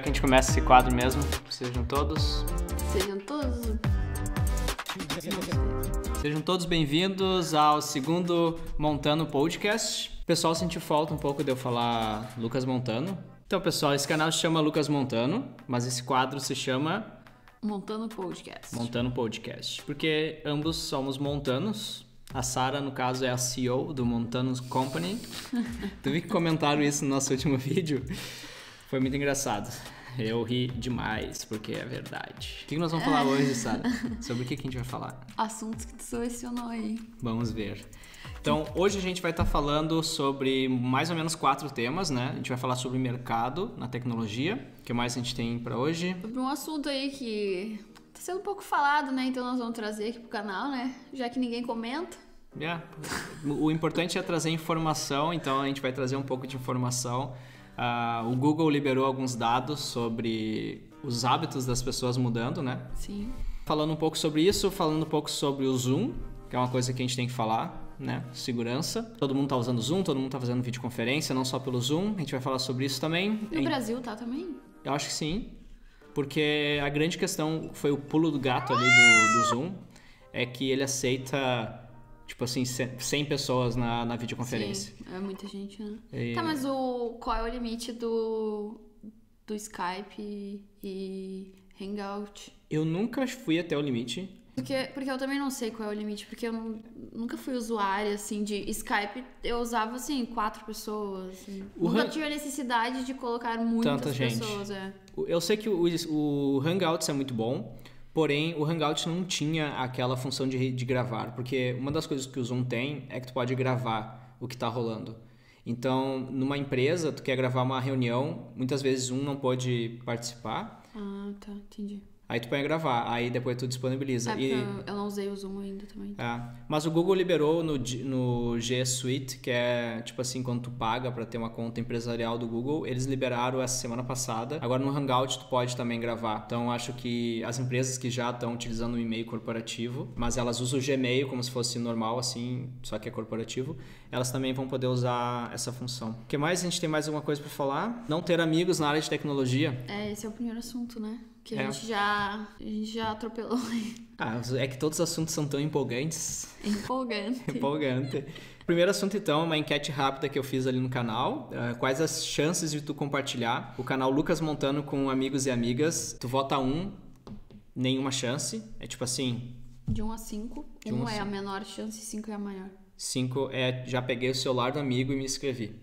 que a gente começa esse quadro mesmo. Sejam todos. Sejam todos. Sejam todos bem-vindos ao segundo Montano Podcast. O pessoal sentiu falta um pouco de eu falar Lucas Montano. Então, pessoal, esse canal se chama Lucas Montano, mas esse quadro se chama Montando Podcast. Montano Podcast, porque ambos somos montanos. A Sara, no caso, é a CEO do Montanos Company. tu vi que comentaram isso no nosso último vídeo? Foi muito engraçado. Eu ri demais, porque é verdade. O que nós vamos falar hoje, Sara? Sobre o que a gente vai falar? Assuntos que tu selecionou aí. Vamos ver. Então, hoje a gente vai estar falando sobre mais ou menos quatro temas, né? A gente vai falar sobre mercado na tecnologia. O que mais a gente tem para hoje? Sobre um assunto aí que tá sendo pouco falado, né? Então nós vamos trazer aqui pro canal, né? Já que ninguém comenta. Yeah. O importante é trazer informação, então a gente vai trazer um pouco de informação. Uh, o Google liberou alguns dados sobre os hábitos das pessoas mudando, né? Sim. Falando um pouco sobre isso, falando um pouco sobre o Zoom, que é uma coisa que a gente tem que falar, né? Segurança. Todo mundo tá usando o Zoom, todo mundo tá fazendo videoconferência, não só pelo Zoom. A gente vai falar sobre isso também. No Brasil tá também? Eu acho que sim. Porque a grande questão foi o pulo do gato ali do, do Zoom. É que ele aceita, tipo assim, 100 pessoas na, na videoconferência. Sim, é muita gente, né? E... Tá, mas o, qual é o limite do, do Skype e Hangout? Eu nunca fui até o limite. Porque, porque eu também não sei qual é o limite, porque eu não, nunca fui usuária, assim, de Skype. Eu usava, assim, quatro pessoas. Assim. Nunca tive a necessidade de colocar muitas Tanta gente. pessoas, é. Eu sei que o, o Hangouts é muito bom, porém o Hangout não tinha aquela função de, de gravar, porque uma das coisas que o Zoom tem é que tu pode gravar o que está rolando. Então, numa empresa, tu quer gravar uma reunião, muitas vezes um não pode participar. Ah, tá, entendi. Aí tu põe a gravar, aí depois tu disponibiliza. É e... eu não usei o Zoom ainda também. É. Mas o Google liberou no, no G Suite, que é tipo assim, quando tu paga para ter uma conta empresarial do Google, eles liberaram essa semana passada. Agora no Hangout tu pode também gravar. Então acho que as empresas que já estão utilizando o e-mail corporativo, mas elas usam o Gmail como se fosse normal, assim, só que é corporativo, elas também vão poder usar essa função. O que mais? A gente tem mais alguma coisa para falar? Não ter amigos na área de tecnologia. É, esse é o primeiro assunto, né? Que a, é. gente já, a gente já atropelou. Ah, é que todos os assuntos são tão empolgantes. Empolgante. Empolgante. Primeiro assunto, então, uma enquete rápida que eu fiz ali no canal. Uh, quais as chances de tu compartilhar o canal Lucas Montano com amigos e amigas? Tu vota um, nenhuma chance. É tipo assim... De 1 um a 5. 1 um, é a menor chance e 5 é a maior. 5 é já peguei o celular do amigo e me inscrevi.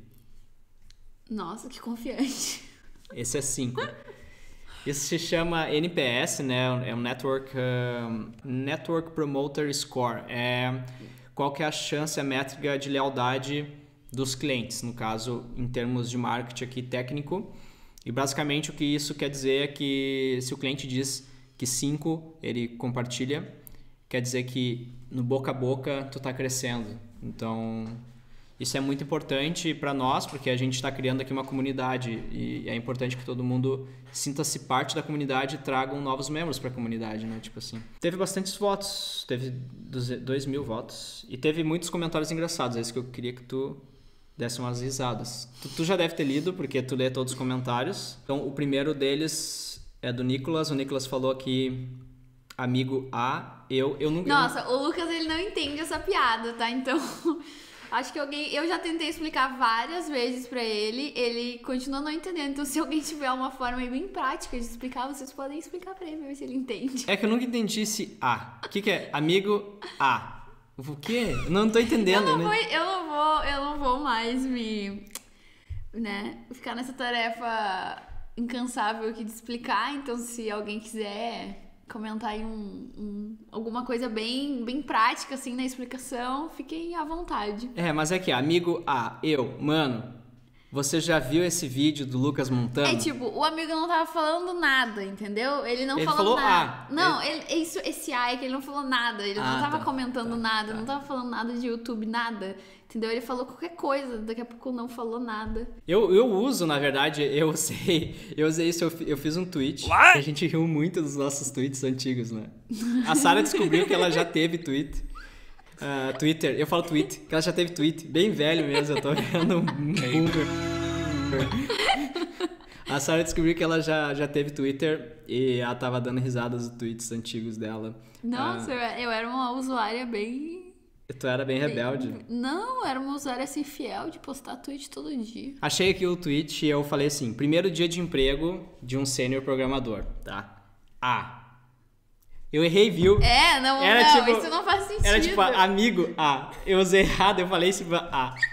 Nossa, que confiante. Esse é 5. Isso se chama NPS, né? É um Network, uh, Network Promoter Score. É qual que é a chance, a métrica de lealdade dos clientes, no caso, em termos de marketing aqui técnico. E basicamente o que isso quer dizer é que se o cliente diz que 5 ele compartilha, quer dizer que no boca a boca tu está crescendo. Então, isso é muito importante para nós, porque a gente está criando aqui uma comunidade e é importante que todo mundo sinta-se parte da comunidade e tragam novos membros para a comunidade, né? Tipo assim. Teve bastantes votos, teve 2 mil votos e teve muitos comentários engraçados. É isso que eu queria que tu desse umas risadas. Tu, tu já deve ter lido, porque tu lê todos os comentários. Então, o primeiro deles é do Nicolas. O Nicolas falou aqui amigo A, eu, eu nunca. Nossa, eu... o Lucas ele não entende essa piada, tá? Então. Acho que alguém. Eu já tentei explicar várias vezes para ele, ele continua não entendendo. Então, se alguém tiver uma forma bem prática de explicar, vocês podem explicar para ele, ver se ele entende. É que eu nunca entendi esse A. O que, que é? Amigo A. O quê? Eu não tô entendendo. Eu não, né? vou, eu não vou, eu não vou mais me. né? Ficar nessa tarefa incansável aqui de explicar. Então, se alguém quiser comentar aí um, um, alguma coisa bem, bem prática, assim, na explicação, fiquem à vontade. É, mas é que, amigo A, eu, mano, você já viu esse vídeo do Lucas Montano? É tipo, o amigo não tava falando nada, entendeu? Ele não ele falou, falou nada. A. Não, ele... Ele, isso, esse A é que ele não falou nada. Ele ah, não tava tá, comentando tá, nada, tá. não tava falando nada de YouTube, nada. Entendeu? Ele falou qualquer coisa, daqui a pouco não falou nada. Eu, eu uso, na verdade, eu sei. Eu usei isso, eu, eu fiz um tweet. What? A gente riu muito dos nossos tweets antigos, né? A Sara descobriu que ela já teve tweet. Uh, Twitter, eu falo tweet, que ela já teve tweet, bem velho mesmo, eu tô vendo um boomer. A Sarah descobriu que ela já, já teve Twitter e ela tava dando risadas dos tweets antigos dela. Nossa, Ah, eu, era uma usuária bem. tu era bem rebelde. Não, eu era uma usuária assim fiel de postar tweet todo dia. Achei aqui o tweet e eu falei assim: primeiro dia de emprego de um sênior programador, tá? A. Eu errei, viu? É, não, Era não, tipo- isso não faz sentido. Era tipo amigo A. Eu usei errado, eu falei tipo A.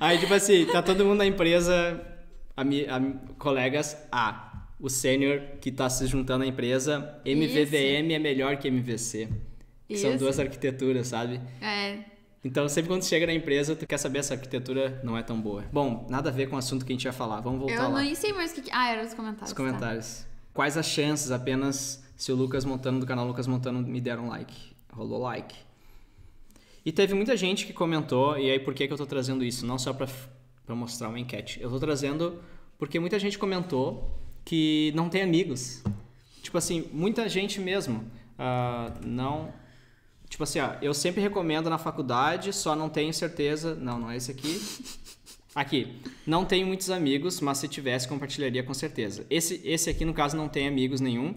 Aí, tipo assim, tá todo mundo na empresa, ami, ami- colegas A. O sênior que tá se juntando à empresa, MVVM é melhor que MVC. Que são Isso. duas arquiteturas, sabe? É. Então, sempre quando chega na empresa, tu quer saber se a arquitetura não é tão boa. Bom, nada a ver com o assunto que a gente ia falar. Vamos voltar Eu lá. nem sei mais o que. Ah, era os comentários. Os tá. Quais as chances apenas se o Lucas Montano do canal Lucas Montano me der um like? Rolou like. E teve muita gente que comentou, e aí por que, que eu tô trazendo isso? Não só pra mostrar uma enquete. Eu tô trazendo porque muita gente comentou que não tem amigos. Tipo assim, muita gente mesmo. ah, não. Tipo assim, ó, eu sempre recomendo na faculdade, só não tenho certeza. Não, não é esse aqui. Aqui, não tenho muitos amigos, mas se tivesse, compartilharia com certeza. Esse, esse aqui, no caso, não tem amigos nenhum.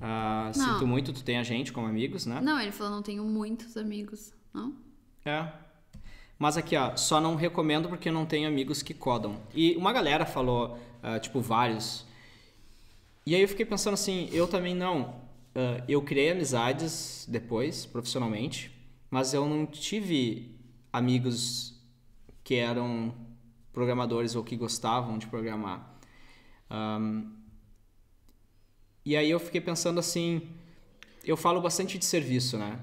Ah, sinto muito, tu tem a gente como amigos, né? Não, ele falou não tenho muitos amigos. Não? É. Mas aqui, ó, só não recomendo porque não tenho amigos que codam. E uma galera falou, ah, tipo, vários. E aí eu fiquei pensando assim, eu também não. Ah, eu criei amizades depois, profissionalmente, mas eu não tive amigos que eram programadores ou que gostavam de programar. Ahm, e aí eu fiquei pensando assim, eu falo bastante de serviço, né?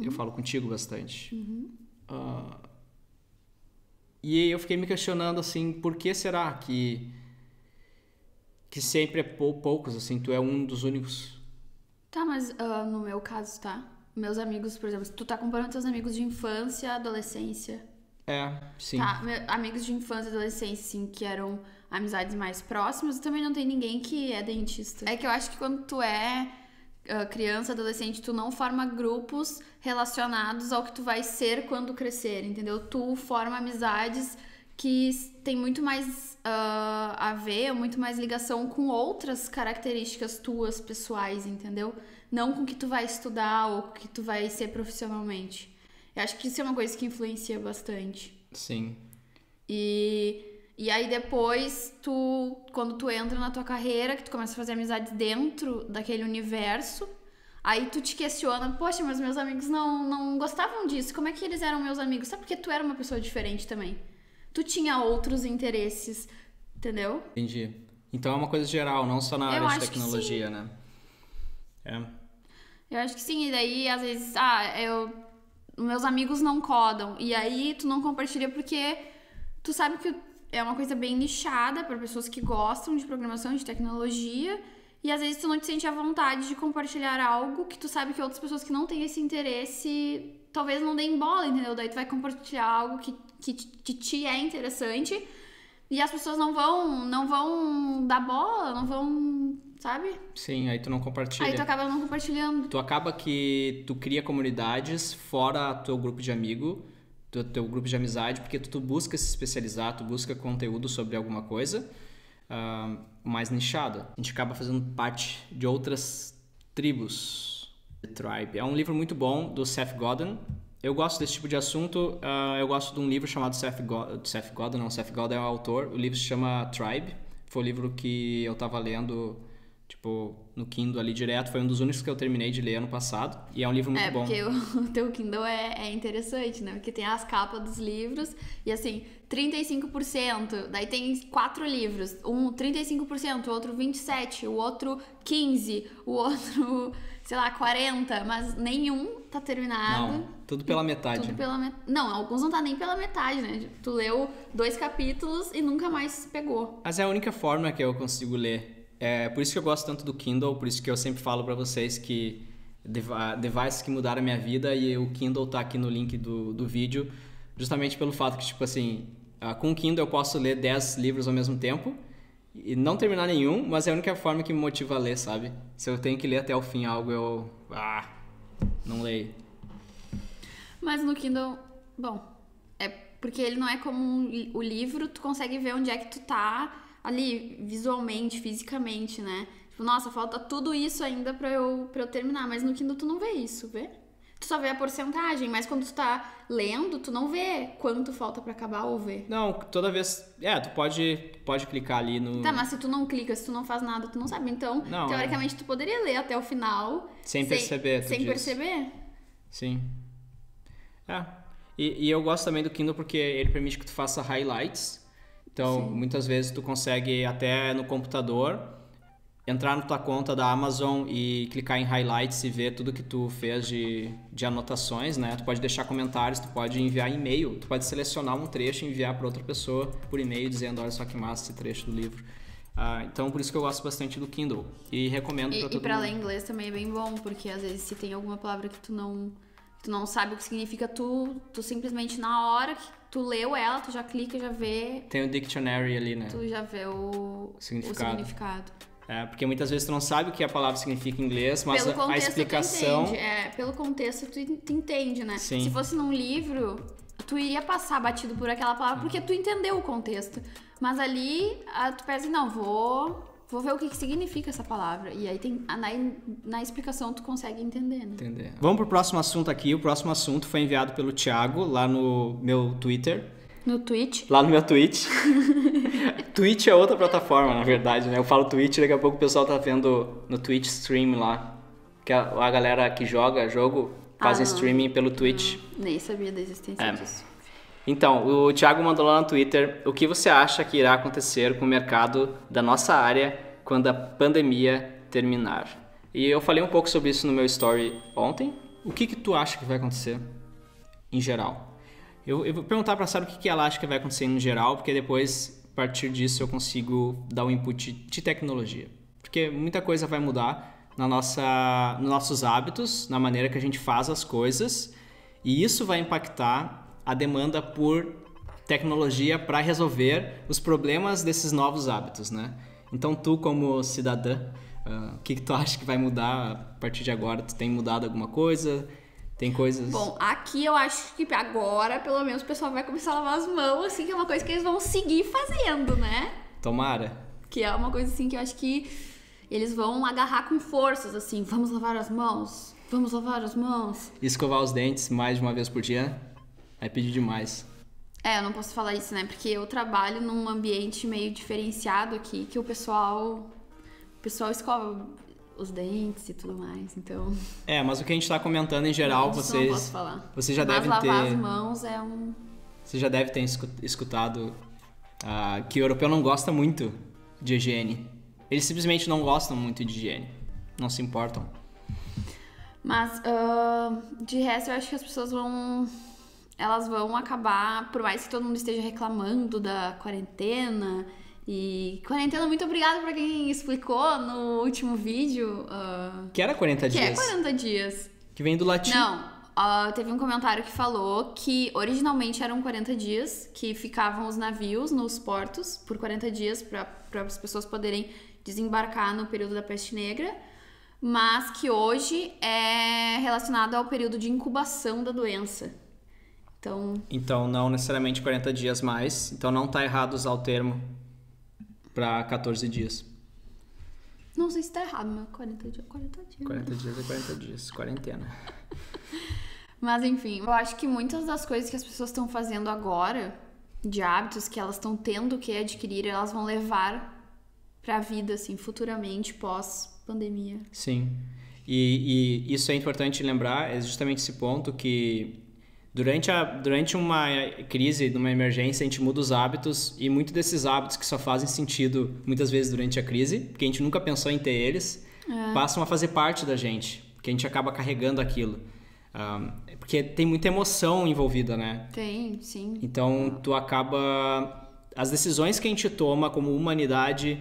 Eu falo contigo bastante. Ah, e aí eu fiquei me questionando assim, por que será que que sempre é pou- poucos assim, tu é um dos únicos? Tá, mas ah, no meu caso, tá? Meus amigos, por exemplo, tu tá comparando teus amigos de infância, adolescência. É, sim. Tá, amigos de infância e adolescência, assim, que eram amizades mais próximas, também não tem ninguém que é dentista. É que eu acho que quando tu é ah, criança, adolescente, tu não forma grupos relacionados ao que tu vai ser quando crescer, entendeu? Tu forma amizades que tem muito mais ah, a ver, muito mais ligação com outras características tuas pessoais, entendeu? Não com o que tu vai estudar ou com o que tu vai ser profissionalmente. Eu acho que isso é uma coisa que influencia bastante. Sim. E, e aí depois, tu, quando tu entra na tua carreira, que tu começa a fazer amizades dentro daquele universo, aí tu te questiona, poxa, mas meus amigos não, não gostavam disso, como é que eles eram meus amigos? Sabe porque tu era uma pessoa diferente também. Tu tinha outros interesses, entendeu? Entendi. Então é uma coisa geral, não só na Eu área de acho que tecnologia, né? É. Eu acho que sim, e daí às vezes, ah, eu. Meus amigos não codam. E aí tu não compartilha porque tu sabe que é uma coisa bem nichada para pessoas que gostam de programação, de tecnologia. E às vezes tu não te sente à vontade de compartilhar algo que tu sabe que outras pessoas que não têm esse interesse talvez não deem bola, entendeu? Daí tu vai compartilhar algo que, que, que te é interessante e as pessoas não vão, não vão dar bola, não vão, sabe? Sim, aí tu não compartilha. Aí tu acaba não compartilhando. Tu acaba que tu cria comunidades fora teu grupo de amigo, teu, teu grupo de amizade, porque tu, tu busca se especializar, tu busca conteúdo sobre alguma coisa ah, mais nichada. A gente acaba fazendo parte de outras tribos. The Tribe. É um livro muito bom do Seth Godin. Eu gosto desse tipo de assunto. ah, eu gosto de um livro chamado Seth, Go Seth Godin, não, Seth Godin é o autor. O livro se chama Tribe. Foi o livro que eu tava lendo Tipo, no Kindle ali direto, foi um dos únicos que eu terminei de ler ano passado. E é um livro muito é, bom. porque o, o teu Kindle é, é interessante, né? Porque tem as capas dos livros e assim, 35%, daí tem quatro livros, um 35%, o outro 27%, o outro 15%, o outro, sei lá, 40%, mas nenhum tá terminado. Não, tudo pela metade. Tudo pela met... Não, alguns não tá nem pela metade, né? Tu leu dois capítulos e nunca mais pegou. Mas é a única forma que eu consigo ler. É por isso que eu gosto tanto do Kindle, por isso que eu sempre falo pra vocês que devices que mudaram a minha vida e o Kindle tá aqui no link do, do vídeo, justamente pelo fato que, tipo assim, ah, com o Kindle eu posso ler 10 livros ao mesmo tempo e não terminar nenhum, mas é a única forma que me motiva a ler, sabe? Se eu tenho que ler até o fim algo, eu. Ah, não leio. Mas no Kindle, bom, é Porque ele não é como um o livro, tu consegue ver onde é que tu tá ali, visualmente, fisicamente, né? Tipo, nossa, falta tudo isso ainda pra eu, pra eu terminar. Mas no Kindle tu não vê isso, vê? Tu só vê a porcentagem, mas quando tu tá lendo, tu não vê quanto falta pra acabar ou ver. Não, toda vez. É, tu pode, pode clicar ali no. Tá, mas se tu não clica, se tu não faz nada, tu não sabe. Então, Não, teoricamente, tu poderia ler até o final. Sem perceber, tu Sem diz. perceber? Sim. É. E, e eu gosto também do Kindle porque ele permite que tu faça highlights. Então, muitas vezes tu consegue até no computador entrar na tua conta da Amazon e clicar em highlights e ver tudo que tu fez de, de anotações, né? Tu pode deixar comentários, tu pode enviar e-mail, tu pode selecionar um trecho e enviar para outra pessoa por e-mail dizendo, olha só que massa esse trecho do livro. Ah, então, por isso que eu gosto bastante do Kindle e recomendo E, para e todo pra mundo. ler inglês também é bem bom, porque às vezes se tem alguma palavra que tu não, tu não sabe o que significa, tu, tu simplesmente na hora que tu leu ela, tu já clica, já vê, Tem o dictionary ali, né? tu já vê o Significado. o significado. É, porque muitas vezes tu não sabe o que a palavra significa em inglês, mas pelo a, explicação. tu entende. É, pelo contexto tu, tu entende, né? Sim. Se fosse num livro, tu iria passar batido por aquela palavra porque tu entendeu o contexto. Mas ali, ah, tu pensa, não, vou, vou ver o que, que significa essa palavra. E aí tem, na, na explicação tu consegue entender, né? Entender. Vamos pro próximo assunto aqui. O próximo assunto foi enviado pelo Thiago lá no meu Twitter. No Twitch. Lá no meu Twitch. Twitch é outra plataforma, na verdade, né? Eu falo Twitch, daqui a pouco o pessoal tá vendo no Twitch Stream lá. Que a, a galera que joga jogo fazem Ah, não. streaming pelo Twitch. Nem sabia da existência É. disso. Então, o Thiago mandou lá no Twitter o que você acha que irá acontecer com o mercado da nossa área quando a pandemia terminar. E eu falei um pouco sobre isso no meu story ontem. O que que tu acha que vai acontecer em geral? Eu, eu vou perguntar pra Sara o que, que ela acha que vai acontecer em geral, porque depois, a partir disso, eu consigo dar um input de tecnologia. Porque muita coisa vai mudar na nossa, nos nossos hábitos, na maneira que a gente faz as coisas, e isso vai impactar a demanda por tecnologia para resolver os problemas desses novos hábitos, né? Então, tu como cidadã, ah, o que, que tu acha que vai mudar a partir de agora? Tu tem mudado alguma coisa? Tem coisas... Bom, aqui eu acho que agora, pelo menos, o pessoal vai começar a lavar as mãos, assim, que é uma coisa que eles vão seguir fazendo, né? Tomara. Que é uma coisa assim que eu acho que eles vão agarrar com forças, assim, vamos lavar as mãos, vamos lavar as mãos. Escovar os dentes mais de uma vez por dia é pedir demais. É, eu não posso falar isso, né? Porque eu trabalho num ambiente meio diferenciado aqui, que o pessoal. O pessoal escova os dentes e tudo mais, então. É, mas o que a gente tá comentando em geral, isso vocês, não posso falar. vocês já Mas devem lavar ter, as mãos é um. você já deve ter escu- escutado ah, que o europeu não gosta muito de higiene. Eles simplesmente não gostam muito de higiene, não se importam. Mas ah, de resto eu acho que as pessoas vão. Elas vão acabar, por mais que todo mundo esteja reclamando da quarentena. E quarentena, muito obrigada pra quem explicou no último vídeo. ah, Que era 40 que é dias, 40 dias. que vem do latim. Não, ah, teve um comentário que falou que originalmente eram 40 dias que ficavam os navios nos portos por 40 dias para as pessoas poderem desembarcar no período da peste negra, mas que hoje é relacionado ao período de incubação da doença. Então, Então, não necessariamente 40 dias mais. Então, não tá errado usar o termo para 14 dias. não sei se tá errado, mas 40 dias, 40 dias. 40 dias é 40 dias, quarentena. Mas enfim, eu acho que muitas das coisas que as pessoas estão fazendo agora, de hábitos que elas estão tendo que adquirir, elas vão levar pra vida, assim, futuramente, pós-pandemia. Sim. E, e isso é importante lembrar, é justamente esse ponto que durante, a, durante uma crise, numa emergência, a gente muda os hábitos e muitos desses hábitos que só fazem sentido muitas vezes durante a crise, porque a gente nunca pensou em ter eles, passam a fazer parte da gente, porque a gente acaba carregando aquilo. Ah, porque tem muita emoção envolvida, né? Tem, sim. Então, tu acaba. As decisões que a gente toma como humanidade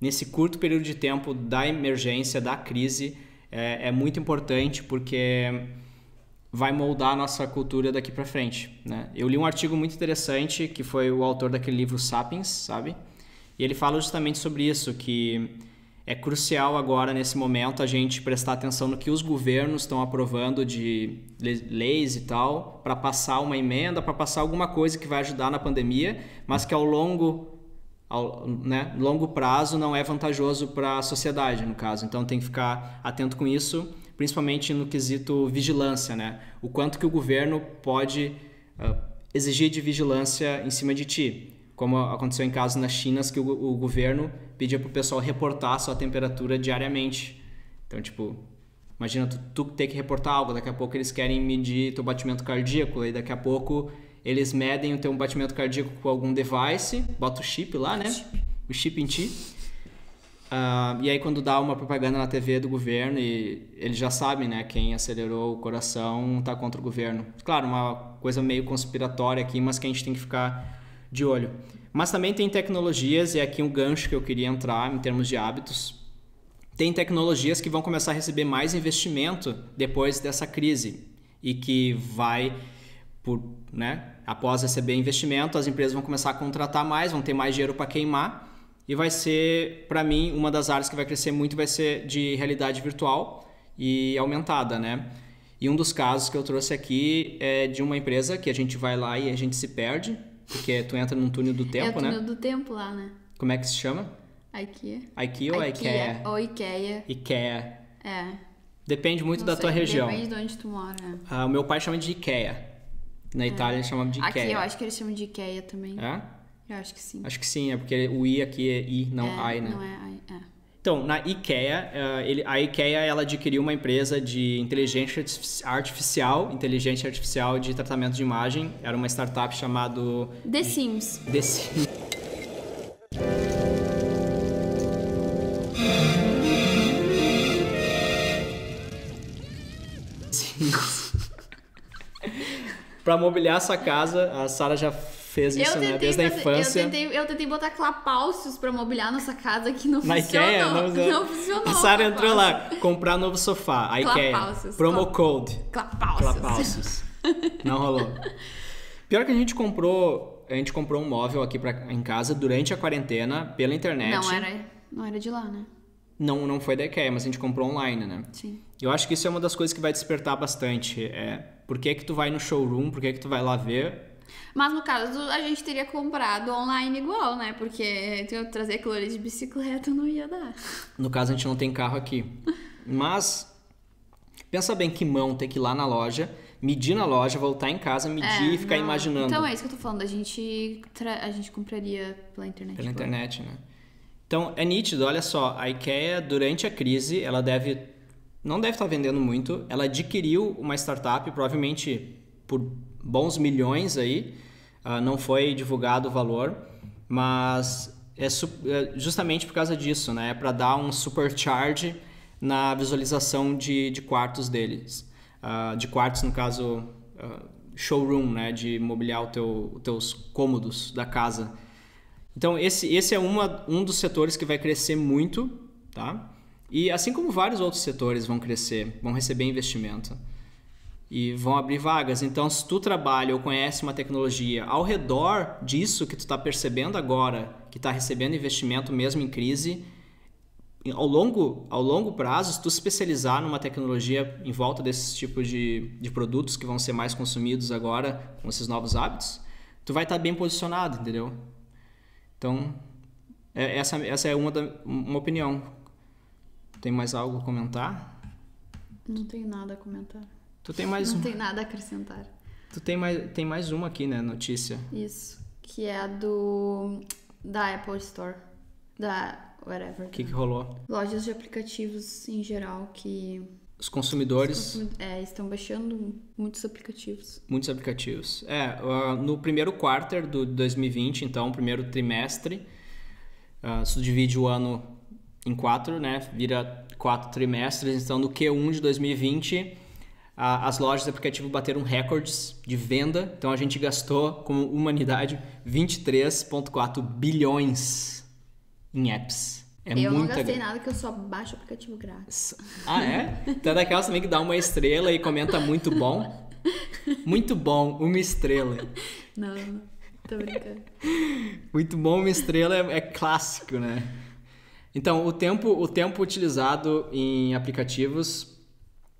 nesse curto período de tempo da emergência, da crise, é, é muito importante porque vai moldar a nossa cultura daqui para frente. Né? Eu li um artigo muito interessante que foi o autor daquele livro Sapiens, sabe? E ele fala justamente sobre isso, que é crucial agora, nesse momento, a gente prestar atenção no que os governos estão aprovando de leis e tal, para passar uma emenda, para passar alguma coisa que vai ajudar na pandemia, mas que ao longo, ao, né, longo prazo não é vantajoso para a sociedade, no caso. Então tem que ficar atento com isso, principalmente no quesito vigilância, né? O quanto que o governo pode uh, exigir de vigilância em cima de ti como aconteceu em casos na China, que o, o governo pedia para o pessoal reportar sua temperatura diariamente. Então, tipo, imagina tu, tu, ter que reportar algo, daqui a pouco eles querem medir teu batimento cardíaco, e daqui a pouco eles medem o teu batimento cardíaco com algum device, bota o chip lá, né? O chip em ti. Uh, e aí quando dá uma propaganda na TV do governo e eles já sabem, né, quem acelerou o coração tá contra o governo. Claro, uma coisa meio conspiratória aqui, mas que a gente tem que ficar de olho. Mas também tem tecnologias, e aqui um gancho que eu queria entrar em termos de hábitos. Tem tecnologias que vão começar a receber mais investimento depois dessa crise e que vai, por, né, após receber investimento, as empresas vão começar a contratar mais, vão ter mais dinheiro para queimar e vai ser, para mim, uma das áreas que vai crescer muito vai ser de realidade virtual e aumentada, né? E um dos casos que eu trouxe aqui é de uma empresa que a gente vai lá e a gente se perde, porque tu entra num túnel do tempo, né? É o túnel né? do tempo lá, né? Como é que se chama? IKEA. IKEA ou IKEA? Ou IKEA. IKEA. É. Depende muito Não da sei, tua região. Depende de onde tu mora. Ah, o meu pai chama de IKEA. Na Itália eles chamam de IKEA. Aqui eu acho que eles chamam de IKEA também. É? Eu acho que sim. Acho que sim, é porque o I aqui é I, não é, I, né? Não é I, é. Então, na IKEA, uh, ele, a IKEA ela adquiriu uma empresa de inteligência artificial, inteligência artificial de tratamento de imagem. Era uma startup chamado The Sims. The Sims. Para mobiliar sua casa, a Sara já fez isso, né? Desde a infância. Eu tentei, eu tentei botar clapaucios pra mobiliar nossa casa que não Na funcionou. Ikea, não, não funcionou. A Sara entrou lá, comprar novo sofá. A Ikea. Clapaucios. Promo code. Clapaucios. não rolou. Pior que a gente comprou, a gente comprou um móvel aqui pra, em casa durante a quarentena pela internet. Não era, não era de lá, né? Não, não foi da IKEA, mas a gente comprou online, né? Sim. Eu acho que isso é uma das coisas que vai despertar bastante. É, por que que tu vai no showroom, por que que tu vai lá ver mas no caso, a gente teria comprado online igual, né? Porque eu trazer aquilo ali de bicicleta não ia dar. No caso, a gente não tem carro aqui. Mas pensa bem que mão ter que ir lá na loja, medir na loja, voltar em casa, medir é, e ficar não. imaginando. Então é isso que eu tô falando. A gente, a gente compraria pela internet. Pela internet, né? Então é nítido, olha só, a IKEA durante a crise, ela deve não deve estar vendendo muito, ela adquiriu uma startup, provavelmente por bons milhões aí, uh, não foi divulgado o valor, mas é, é justamente por causa disso, né? É para dar um supercharge na visualização de, de quartos deles. Uh, de quartos, no caso, uh, showroom, né? De mobiliar o teu, os teus cômodos da casa. Então, esse, esse é uma, um dos setores que vai crescer muito, tá? E assim como vários outros setores vão crescer, vão receber investimento e vão abrir vagas. Então, se tu trabalha ou conhece uma tecnologia ao redor disso que tu está percebendo agora, que está recebendo investimento mesmo em crise, ao longo, ao longo prazo, se tu especializar numa tecnologia em volta desses tipos de, de produtos que vão ser mais consumidos agora com esses novos hábitos, tu vai estar tá bem posicionado, entendeu? Então, é, essa, essa é uma, da, uma opinião. Tem mais algo a comentar? Não tenho nada a comentar. Tu tem mais Não um... tem nada a acrescentar. Tu tem mais, tem mais uma aqui, né? Notícia. Isso. Que é a do. Da Apple Store. Da. Whatever. O que, que rolou? Lojas de aplicativos em geral que. Os consumidores. Os é, estão baixando muitos aplicativos. Muitos aplicativos. É, uh, no primeiro quarter do 2020, então, primeiro trimestre, uh, se divide o ano em quatro, né? Vira quatro trimestres. Então, no Q1 de 2020 as lojas de aplicativo bateram recordes de venda, então a gente gastou como humanidade 23,4 bilhões em apps. É eu muita... não gastei nada que eu só baixo aplicativo grátis. Ah, é? Então é daquelas também que dá uma estrela e comenta muito bom. Muito bom, uma estrela. Não, não. Tô brincando. Muito bom, uma estrela é, é clássico, né? Então, o tempo, o tempo utilizado em aplicativos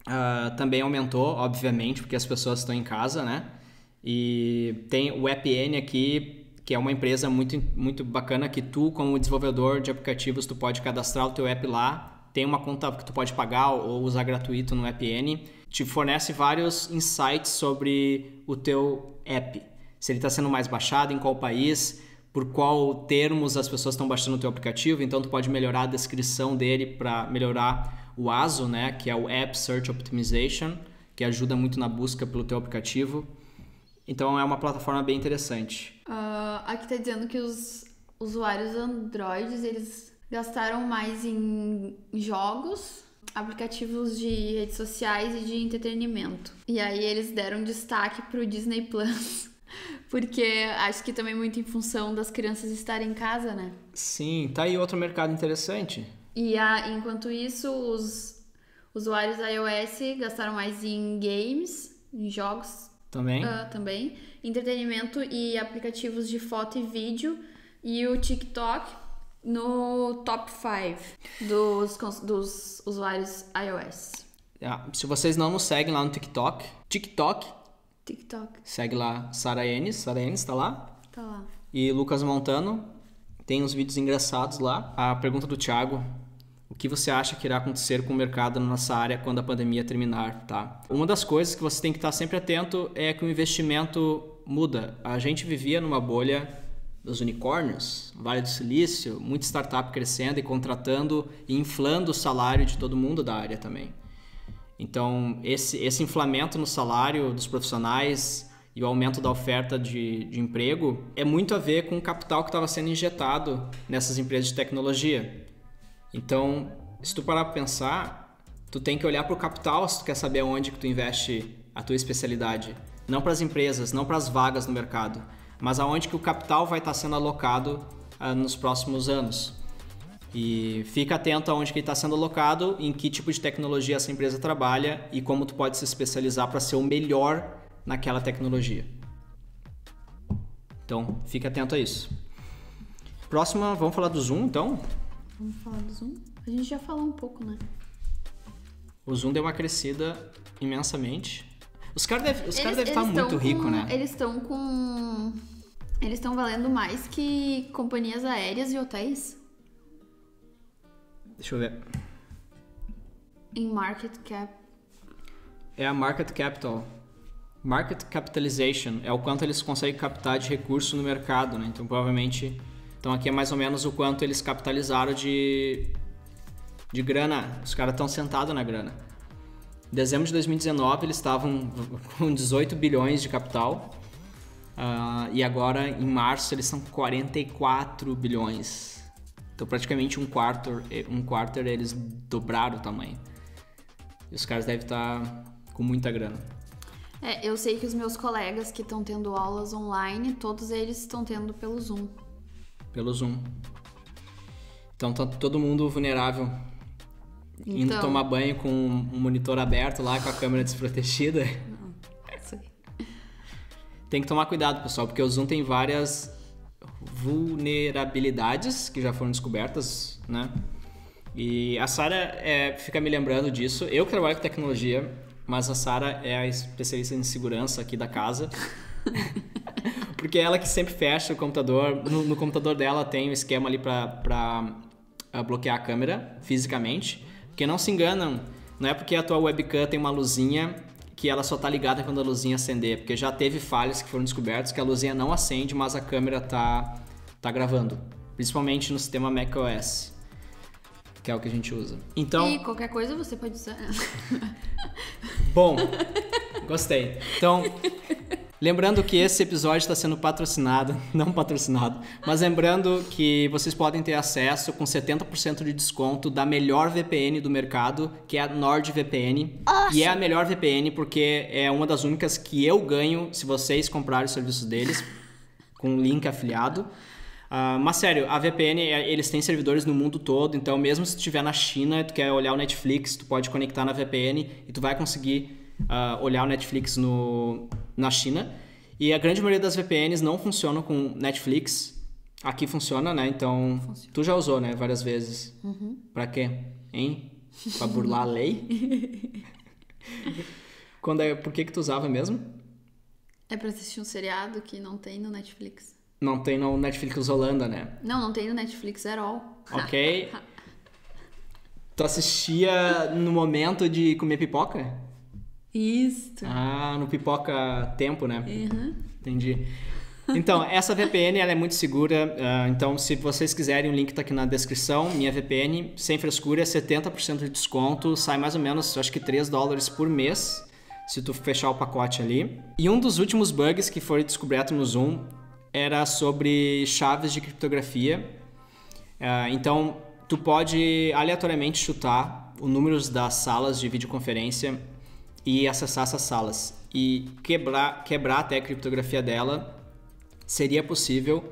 uh, também aumentou, obviamente, porque as pessoas estão em casa, né? E tem o AppN aqui, que é uma empresa muito, muito bacana que tu, como desenvolvedor de aplicativos, tu pode cadastrar o teu app lá, tem uma conta que tu pode pagar ou usar gratuito no AppN, te fornece vários insights sobre o teu app. Se ele está sendo mais baixado, em qual país, por qual termos as pessoas estão baixando o teu aplicativo, então tu pode melhorar a descrição dele para melhorar o ASO, né, que é o App Search Optimization, que ajuda muito na busca pelo teu aplicativo. Então é uma plataforma bem interessante. Uh, aqui está dizendo que os usuários Androids eles gastaram mais em jogos, aplicativos de redes sociais e de entretenimento. E aí eles deram destaque para o Disney Plus. Porque acho que também muito em função das crianças estarem em casa, né? Sim, tá aí outro mercado interessante. E a, enquanto isso, os usuários iOS gastaram mais em games, em jogos. Também. Uh, também. Entretenimento e aplicativos de foto e vídeo. E o TikTok no top 5 dos, dos usuários iOS. Ah, se vocês não nos seguem lá no TikTok, TikTok TikTok. Segue lá Sara Enes, Sara Enes tá lá. Tá lá. E Lucas Montano, tem uns vídeos engraçados lá. A pergunta do Thiago, o que você acha que irá acontecer com o mercado na nossa área quando a pandemia terminar, tá? Uma das coisas que você tem que estar sempre atento é que o investimento muda. A gente vivia numa bolha dos unicórnios, Vale do Silício, muita startup crescendo e contratando e inflando o salário de todo mundo da área também. Então, esse, esse inflamento no salário dos profissionais e o aumento da oferta de, de emprego é muito a ver com o capital que estava sendo injetado nessas empresas de tecnologia. Então, se tu parar para pensar, tu tem que olhar para o capital se tu quer saber onde que tu investe a tua especialidade. Não para as empresas, não para as vagas no mercado, mas aonde que o capital vai estar tá sendo alocado uh, nos próximos anos. E fica atento aonde que está sendo alocado, em que tipo de tecnologia essa empresa trabalha e como tu pode se especializar para ser o melhor naquela tecnologia. Então, fica atento a isso. Próxima, vamos falar do Zoom, então? Vamos falar do Zoom? A gente já falou um pouco, né? O Zoom deu uma crescida imensamente. Os caras devem cara deve estar muito ricos, né? Eles estão com... Eles estão valendo mais que companhias aéreas e hotéis. Deixa eu ver. Em market cap. É a market capital. Market capitalization é o quanto eles conseguem captar de recurso no mercado, né? Então provavelmente, então aqui é mais ou menos o quanto eles capitalizaram de de grana. Os caras estão sentados na grana. Em dezembro de 2019 eles estavam com 18 bilhões de capital. Uh, e agora em março eles são 44 bilhões. Então praticamente um quarto, um quarter eles dobraram o tamanho. E os caras devem estar com muita grana. É, eu sei que os meus colegas que estão tendo aulas online, todos eles estão tendo pelo Zoom. Pelo Zoom. Então tá todo mundo vulnerável. Então... Indo tomar banho com um monitor aberto lá, com a câmera desprotegida. Não, sei. Tem que tomar cuidado, pessoal, porque o Zoom tem várias vulnerabilidades que já foram descobertas, né? E a Sara é, fica me lembrando disso. Eu que trabalho com tecnologia, mas a Sara é a especialista em segurança aqui da casa. Porque é ela que sempre fecha o computador. No, no computador dela tem um esquema ali para bloquear a câmera fisicamente. Porque não se enganam, não é porque a tua webcam tem uma luzinha que ela só tá ligada quando a luzinha acender, porque já teve falhas que foram descobertas que a luzinha não acende, mas a câmera tá tá gravando, principalmente no sistema macOS, que é o que a gente usa. Então, e qualquer coisa você pode usar. Bom, gostei. Então, Lembrando que esse episódio está sendo patrocinado, não patrocinado, mas lembrando que vocês podem ter acesso com 70% de desconto da melhor VPN do mercado, que é a NordVPN. Nossa. E é a melhor VPN porque é uma das únicas que eu ganho se vocês comprarem os serviços deles com link afiliado. Uh, mas sério, a VPN, é, eles têm servidores no mundo todo, então mesmo se estiver na China e tu quer olhar o Netflix, tu pode conectar na VPN e tu vai conseguir uh, olhar o Netflix no, na China. E a grande maioria das VPNs não funcionam com Netflix. Aqui funciona, né? Então, Funciona. tu já usou, né? Várias vezes. Uhum. Pra quê? Hein? Pra burlar a lei? Quando é... Por que que tu usava mesmo? É pra assistir um seriado que não tem no Netflix. Não tem no Netflix Holanda, né? Não, não tem no Netflix at all. Ok. tu assistia no momento de comer pipoca? Isto. Ah, no pipoca tempo, né? Uhum. Entendi. Então, essa VPN ela é muito segura. ah, então, se vocês quiserem, o link tá aqui na descrição. Minha VPN, sem frescura, é 70% de desconto. Sai mais ou menos, acho que 3 dólares por mês, se tu fechar o pacote ali. E um dos últimos bugs que foi descoberto no Zoom era sobre chaves de criptografia. Ah, então, tu pode aleatoriamente chutar os números das salas de videoconferência e acessar essas salas. E quebrar, quebrar até a criptografia dela seria possível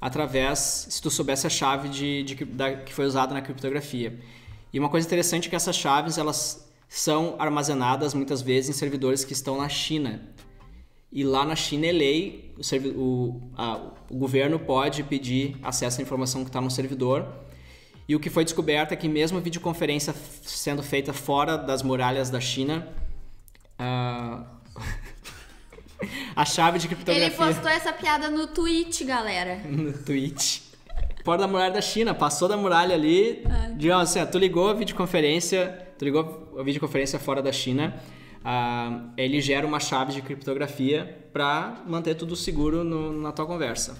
através, se tu soubesse a chave de, de- da- que foi usada na criptografia. E uma coisa interessante é que essas chaves elas são armazenadas muitas vezes em servidores que estão na China. E lá na China é lei, o, o- a- o governo pode pedir acesso à informação que está no servidor. E o que foi descoberto é que mesmo a videoconferência sendo feita fora das muralhas da China, a, a chave de Ele criptografia postou essa piada no Twitch, galera. no Twitch. Fora da muralha da China, passou da muralha ali. Digamos assim, ó, tu ligou a videoconferência, tu ligou a videoconferência fora da China, ah, ele gera uma chave de criptografia para manter tudo seguro no- na tua conversa.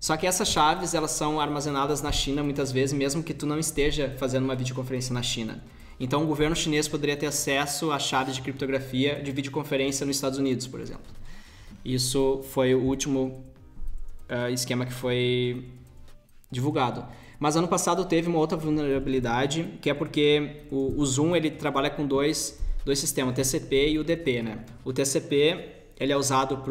Só que essas chaves, elas são armazenadas na China muitas vezes, mesmo que tu não esteja fazendo uma videoconferência na China. Então, o governo chinês poderia ter acesso a chaves de criptografia de videoconferência nos Estados Unidos, por exemplo. Isso foi o último ah, esquema que foi divulgado. Mas ano passado teve uma outra vulnerabilidade, que é porque o, o Zoom ele trabalha com dois, dois sistemas, o TCP e o DP, né? O TCP ele é usado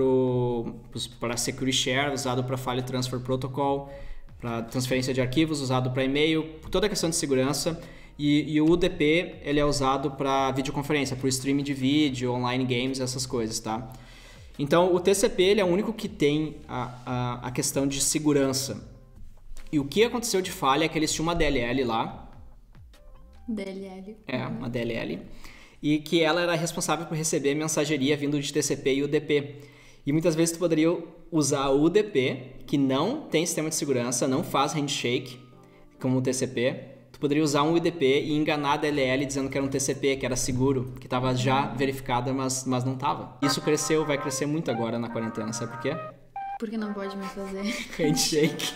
para Security Share, usado para File Transfer Protocol, para transferência de arquivos, usado para e-mail, toda a questão de segurança. E, e o UDP ele é usado para videoconferência, para streaming de vídeo, online games, essas coisas, tá? Então o TCP ele é o único que tem a, a, a questão de segurança. E o que aconteceu de falha é que eles tinham uma DLL lá, DLL. é, uma DLL, e que ela era responsável por receber mensageria vindo de TCP e UDP. E muitas vezes tu poderia usar o UDP, que não tem sistema de segurança, não faz handshake, como o TCP. Tu poderia usar um UDP e enganar a DLL dizendo que era um TCP, que era seguro, que estava já verificada, mas, mas não estava. Isso cresceu, vai crescer muito agora na quarentena, sabe por quê? Porque não pode mais fazer. Handshake.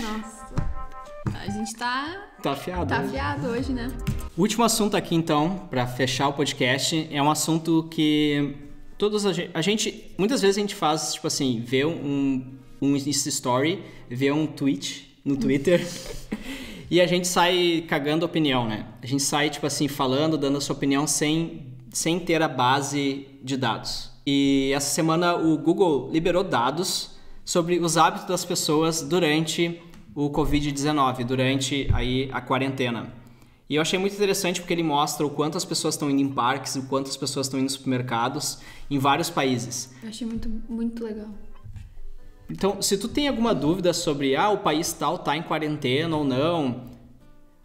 Nossa. A gente tá, Tá afiado. tá afiado hoje, né? Último assunto aqui, então, para fechar o podcast, é um assunto que todos a gente, a gente- muitas vezes a gente faz, tipo assim, vê um, um Insta Story, vê um tweet no Twitter e a gente sai cagando opinião, né? A gente sai, tipo assim, falando, dando a sua opinião sem, sem ter a base de dados. E essa semana o Google liberou dados sobre os hábitos das pessoas durante o Covid-19, durante aí a quarentena. E eu achei muito interessante porque ele mostra o quanto as pessoas estão indo em parques, o quanto as pessoas estão indo em supermercados em vários países. Eu achei muito, muito legal. Então, se tu tem alguma dúvida sobre ah, o país tal tá em quarentena ou não,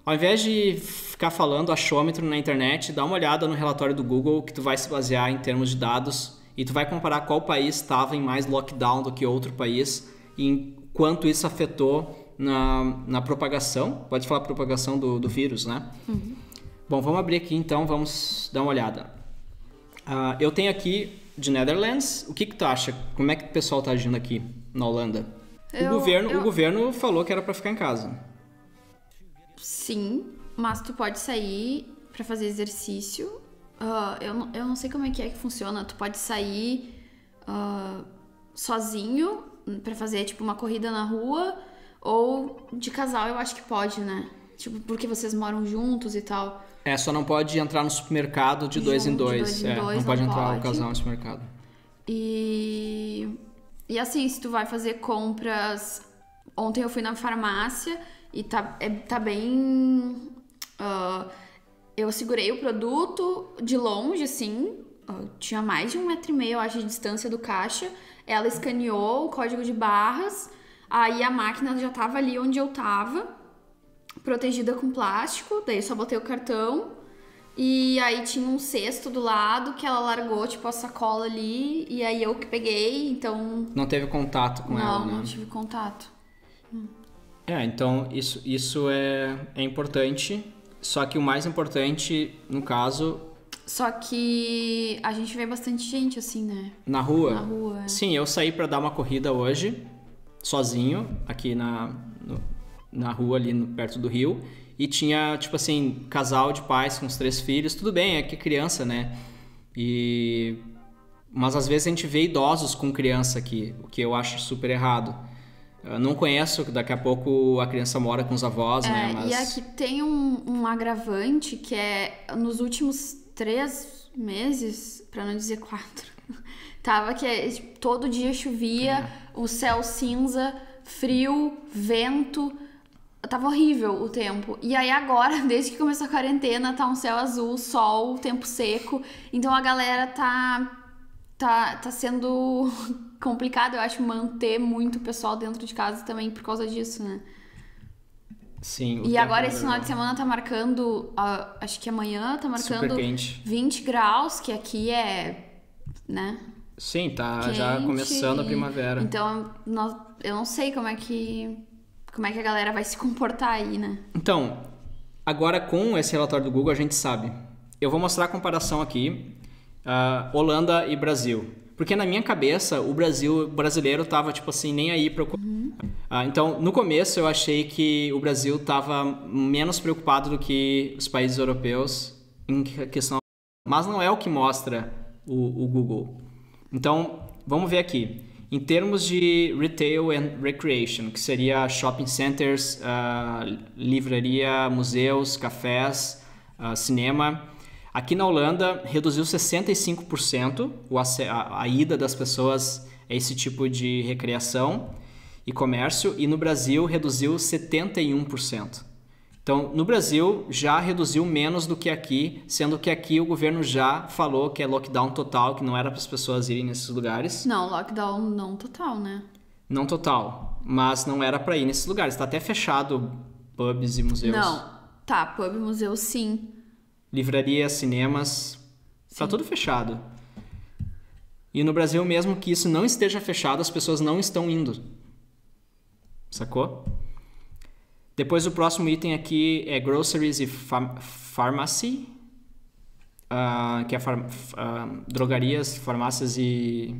ao invés de ficar falando achômetro na internet, dá uma olhada no relatório do Google que tu vai se basear em termos de dados e tu vai comparar qual país estava em mais lockdown do que outro país e quanto isso afetou na, na propagação, pode falar propagação do, do vírus, né? Bom, vamos abrir aqui então, vamos dar uma olhada. Ah, eu tenho aqui de Netherlands. O que, que tu acha? Como é que o pessoal tá agindo aqui na Holanda? Eu- o, governo, eu- o governo falou que era para ficar em casa. Sim, mas tu pode sair pra fazer exercício. Ah, eu, não, eu não sei como é que é que funciona. Tu pode sair ah, sozinho pra fazer tipo uma corrida na rua ou de casal, eu acho que pode, né? Tipo, porque vocês moram juntos e tal. É, só não pode entrar no supermercado de dois em Junto, de dois. dois em É, dois, não pode não entrar o pode. casal no supermercado. E, e assim, se tu vai fazer compras. Ontem eu fui na farmácia e tá, é, tá bem. ah, eu segurei o produto de longe, assim, ó, tinha mais de um metro e meio, eu acho, de distância do caixa. Ela escaneou o código de barras, aí a máquina já tava ali onde eu tava, protegida com plástico, daí eu só botei o cartão. E aí tinha um cesto do lado que ela largou, tipo, a sacola ali, e aí eu que peguei, então. Não teve contato com não, ela, né? não tive contato. É, então isso, isso é, é importante. Só que o mais importante, no caso, Só que a gente vê bastante gente assim, né? na rua. Na rua. é. Sim, eu saí pra dar uma corrida hoje, sozinho, aqui na, no- na rua ali no- perto do rio. E tinha, tipo assim, casal de pais com os três filhos. Tudo bem, é que é criança, né? E... Mas às vezes a gente vê idosos com criança aqui, o que eu acho super errado. Eu não conheço, daqui a pouco a criança mora com os avós, né? É, Mas... E aqui tem um, um agravante que é nos últimos três meses, pra não dizer quatro, tava que é, tipo, todo dia chovia, o céu cinza, frio, vento. Tava horrível o tempo. E aí agora, desde que começou a quarentena, tá um céu azul, sol, tempo seco. Então a galera tá tá, tá sendo complicado, eu acho, manter muito o pessoal dentro de casa também por causa disso, né? Sim, o E agora é esse final de semana tá marcando, ah, acho que amanhã tá marcando quente. 20 graus, que aqui é, né? Sim, tá já quente começando a primavera. Então, nós, eu não sei como é que como é que a galera vai se comportar aí, né? Então, agora com esse relatório do Google a gente sabe. Eu vou mostrar a comparação aqui, ah, Holanda e Brasil. Porque na minha cabeça o Brasil o brasileiro tava tipo assim nem aí preocupado. Ah, então, no começo eu achei que o Brasil tava menos preocupado do que os países europeus em que- questão, mas não é o que mostra o, o Google. Então, vamos ver aqui. Em termos de retail and recreation, que seria shopping centers, ah, livraria, museus, cafés, ah, cinema, aqui na Holanda reduziu 65% o ace- a, a ida das pessoas a esse tipo de recreação e comércio, e no Brasil reduziu 71%. Então, no Brasil já reduziu menos do que aqui, sendo que aqui o governo já falou que é lockdown total, que não era para as pessoas irem nesses lugares. Não, lockdown não total, né? Não total, mas não era para ir nesses lugares. Está até fechado pubs e museus. Não. Tá, pub, museu sim. Livrarias, cinemas, está tudo fechado. E no Brasil, mesmo que isso não esteja fechado, as pessoas não estão indo. Sacou? Depois o próximo item aqui é groceries e fam- pharmacy, ah, que é far- f- ah, drogarias, farmácias e.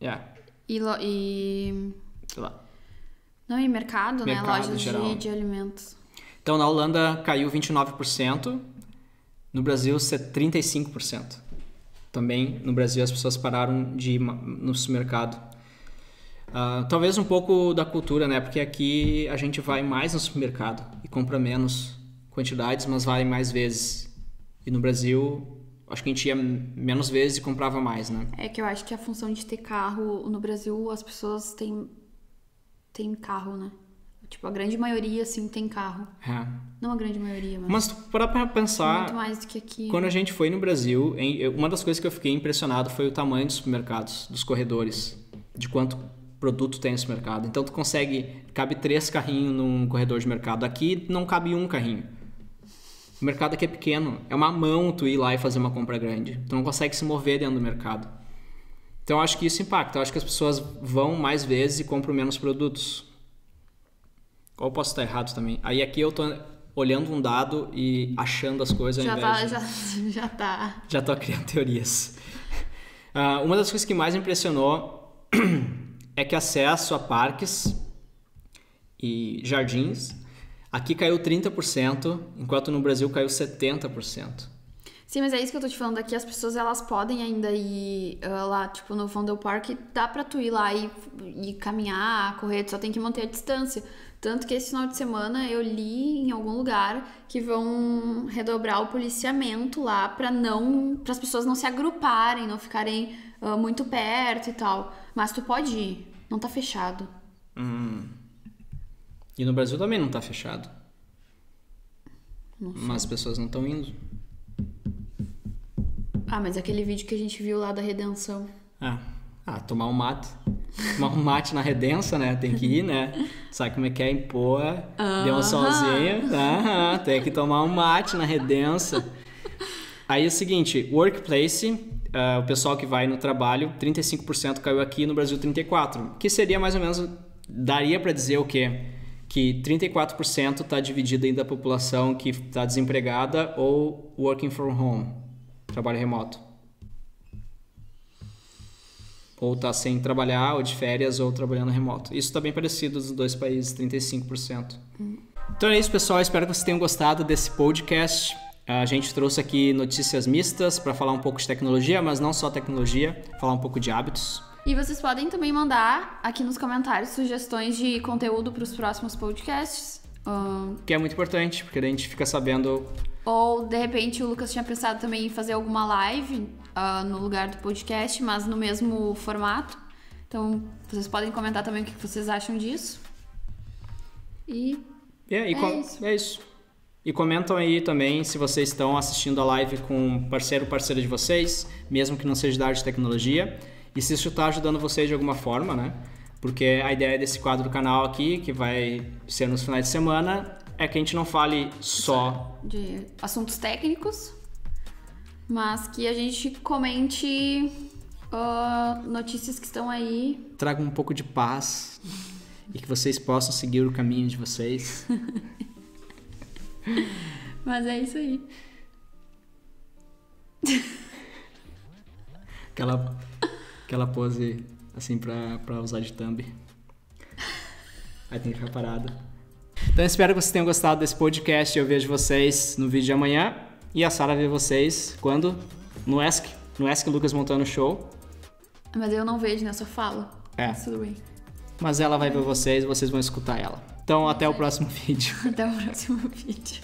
Yeah, E, lo- e sei lá. não, e mercado, né? Mercado, Lojas geral. de, de alimentos. Então na Holanda caiu 29%, no Brasil é 35%. Também no Brasil as pessoas pararam de ir no supermercado. Ah, talvez um pouco da cultura, né? Porque aqui a gente vai mais no supermercado e compra menos quantidades, mas vai mais vezes. E no Brasil, acho que a gente ia menos vezes e comprava mais, né? É que eu acho que a função de ter carro no Brasil, as pessoas têm, têm carro, né? Tipo, a grande maioria, assim, tem carro. É. Não a grande maioria, mas, Mas tu parar pra pensar, muito mais do que aqui. Quando a gente foi no Brasil, uma das coisas que eu fiquei impressionado foi o tamanho dos supermercados, dos corredores, de quanto produto tem no supermercado. Então tu consegue, cabe três carrinhos num corredor de mercado. Aqui não cabe um carrinho. O mercado aqui é pequeno, é uma mão tu ir lá e fazer uma compra grande. Tu não consegue se mover dentro do mercado. Então eu acho que isso impacta. Eu acho que as pessoas vão mais vezes e compram menos produtos. Ou eu posso estar errado também. Aí aqui eu tô olhando um dado e achando as coisas ao já, invés tá, de... já, já tá. Já tô criando teorias. Ah, uma das coisas que mais me impressionou é que acesso a parques e jardins aqui caiu 30%, enquanto no Brasil caiu 70%. Sim, mas é isso que eu tô te falando aqui. As pessoas, elas podem ainda ir ah, lá, tipo, no Vondel Park. Dá pra tu ir lá e, e caminhar, correr. Tu só tem que manter a distância. Tanto que esse final de semana eu li em algum lugar que vão redobrar o policiamento lá pra não... para as pessoas não se agruparem, não ficarem ah, muito perto e tal. Mas tu pode ir. Não tá fechado. E no Brasil também não tá fechado. Mas as pessoas não estão indo. Ah, mas aquele vídeo que a gente viu lá da redenção. Ah, ah tomar um mate. Tomar um mate na redença, né? Tem que ir, né? Sabe como é que é impor? Deu um solzinho. Aham, tem que tomar um mate na redença. Aí é o seguinte, workplace, uh, o pessoal que vai no trabalho, 35% caiu aqui, no Brasil 34%. Que seria mais ou menos, daria para dizer o quê? Que 34% está dividido ainda da população que está desempregada ou working from home, trabalho remoto. Ou está sem trabalhar, ou de férias, ou trabalhando remoto. Isso está bem parecido nos dois países, 35%. Hum. Então é isso, pessoal. Espero que vocês tenham gostado desse podcast. A gente trouxe aqui notícias mistas para falar um pouco de tecnologia, mas não só tecnologia, falar um pouco de hábitos. E vocês podem também mandar aqui nos comentários sugestões de conteúdo para os próximos podcasts. Um... Que é muito importante, porque a gente fica sabendo. Ou de repente o Lucas tinha pensado também em fazer alguma live uh, no lugar do podcast, mas no mesmo formato. Então vocês podem comentar também o que vocês acham disso. E. É, e é, isso. é isso. E comentam aí também se vocês estão assistindo a live com um parceiro ou parceira de vocês, mesmo que não seja da área de tecnologia, e se isso está ajudando vocês de alguma forma, né? Porque a ideia desse quadro do canal aqui, que vai ser nos finais de semana, é que a gente não fale só de assuntos técnicos, mas que a gente comente uh, notícias que estão aí. Traga um pouco de paz e que vocês possam seguir o caminho de vocês. Mas é isso aí. Aquela, aquela pose assim pra, pra usar de thumb. Aí tem que ficar parado. Então espero que vocês tenham gostado desse podcast. Eu vejo vocês no vídeo de amanhã. E a Sara vê vocês quando? No Ask. No Ask Lucas montando o show. Mas eu não vejo, né? Eu só falo. É. Tudo bem. Mas ela vai ver vocês, vocês vão escutar ela. Então, até o próximo vídeo. Até o próximo vídeo.